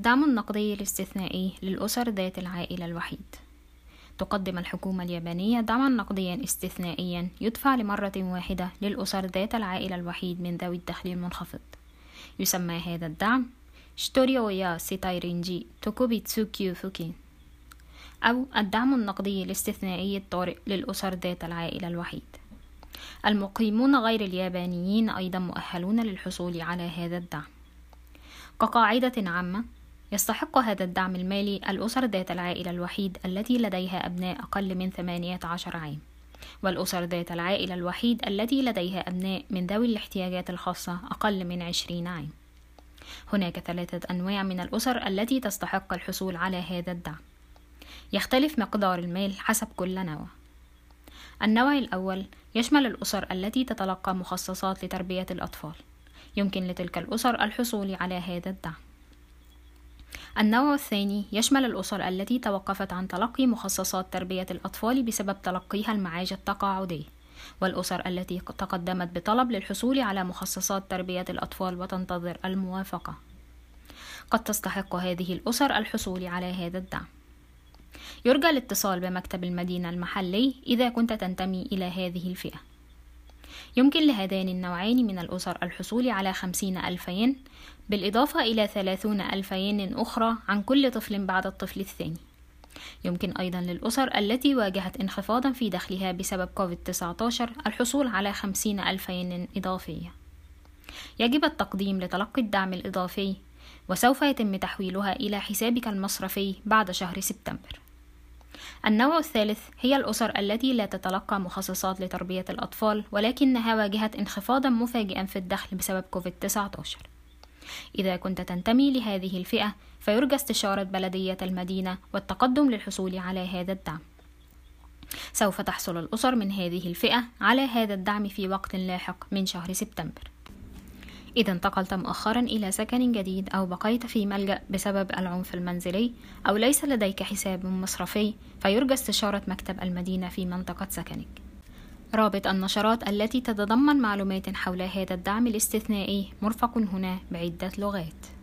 الدعم النقدي الاستثنائي للأسر ذات العائل الوحيد. تقدم الحكومة اليابانية دعما نقديا استثنائيا يدفع لمرة واحدة للأسر ذات العائل الوحيد من ذوي الدخل المنخفض. يسمى هذا الدعم ひとり親世帯臨時特別給付金 أو الدعم النقدي الاستثنائي الطارئ للأسر ذات العائل الوحيد. المقيمون غير اليابانيين أيضا مؤهلون للحصول على هذا الدعم. كقاعدة عامة يستحق هذا الدعم المالي الأسر ذات العائلة الوحيد التي لديها أبناء أقل من 18 عام. والأسر ذات العائلة الوحيد التي لديها أبناء من ذوي الاحتياجات الخاصة أقل من 20 عام. هناك ثلاثة أنواع من الأسر التي تستحق الحصول على هذا الدعم. يختلف مقدار المال حسب كل نوع. النوع الأول يشمل الأسر التي تتلقى مخصصات لتربية الأطفال. يمكن لتلك الأسر الحصول على هذا الدعم. النوع الثاني يشمل الأسر التي توقفت عن تلقي مخصصات تربية الأطفال بسبب تلقيها المعاش التقاعدي والأسر التي تقدمت بطلب للحصول على مخصصات تربية الأطفال وتنتظر الموافقة. قد تستحق هذه الأسر الحصول على هذا الدعم. يرجى الاتصال بمكتب المدينة المحلي إذا كنت تنتمي إلى هذه الفئة. يمكن لهذين النوعين من الأسر الحصول على خمسين ألف ين بالإضافة إلى ثلاثون ألف ين أخرى عن كل طفل بعد الطفل الثاني. يمكن أيضا للأسر التي واجهت انخفاضا في دخلها بسبب كوفيد-19 الحصول على خمسين ألف ين إضافية. يجب التقديم لتلقي الدعم الإضافي وسوف يتم تحويلها إلى حسابك المصرفي بعد شهر سبتمبر. النوع الثالث هي الأسر التي لا تتلقى مخصصات لتربية الأطفال ولكنها واجهت انخفاضا مفاجئا في الدخل بسبب كوفيد-19 إذا كنت تنتمي لهذه الفئة فيرجى استشارة بلدية المدينة والتقدم للحصول على هذا الدعم. سوف تحصل الأسر من هذه الفئة على هذا الدعم في وقت لاحق من شهر سبتمبر. إذا انتقلت مؤخرا إلى سكن جديد أو بقيت في ملجأ بسبب العنف المنزلي أو ليس لديك حساب مصرفي فيرجى استشارة مكتب المدينة في منطقة سكنك. رابط النشرات التي تتضمن معلومات حول هذا الدعم الاستثنائي مرفق هنا بعدة لغات.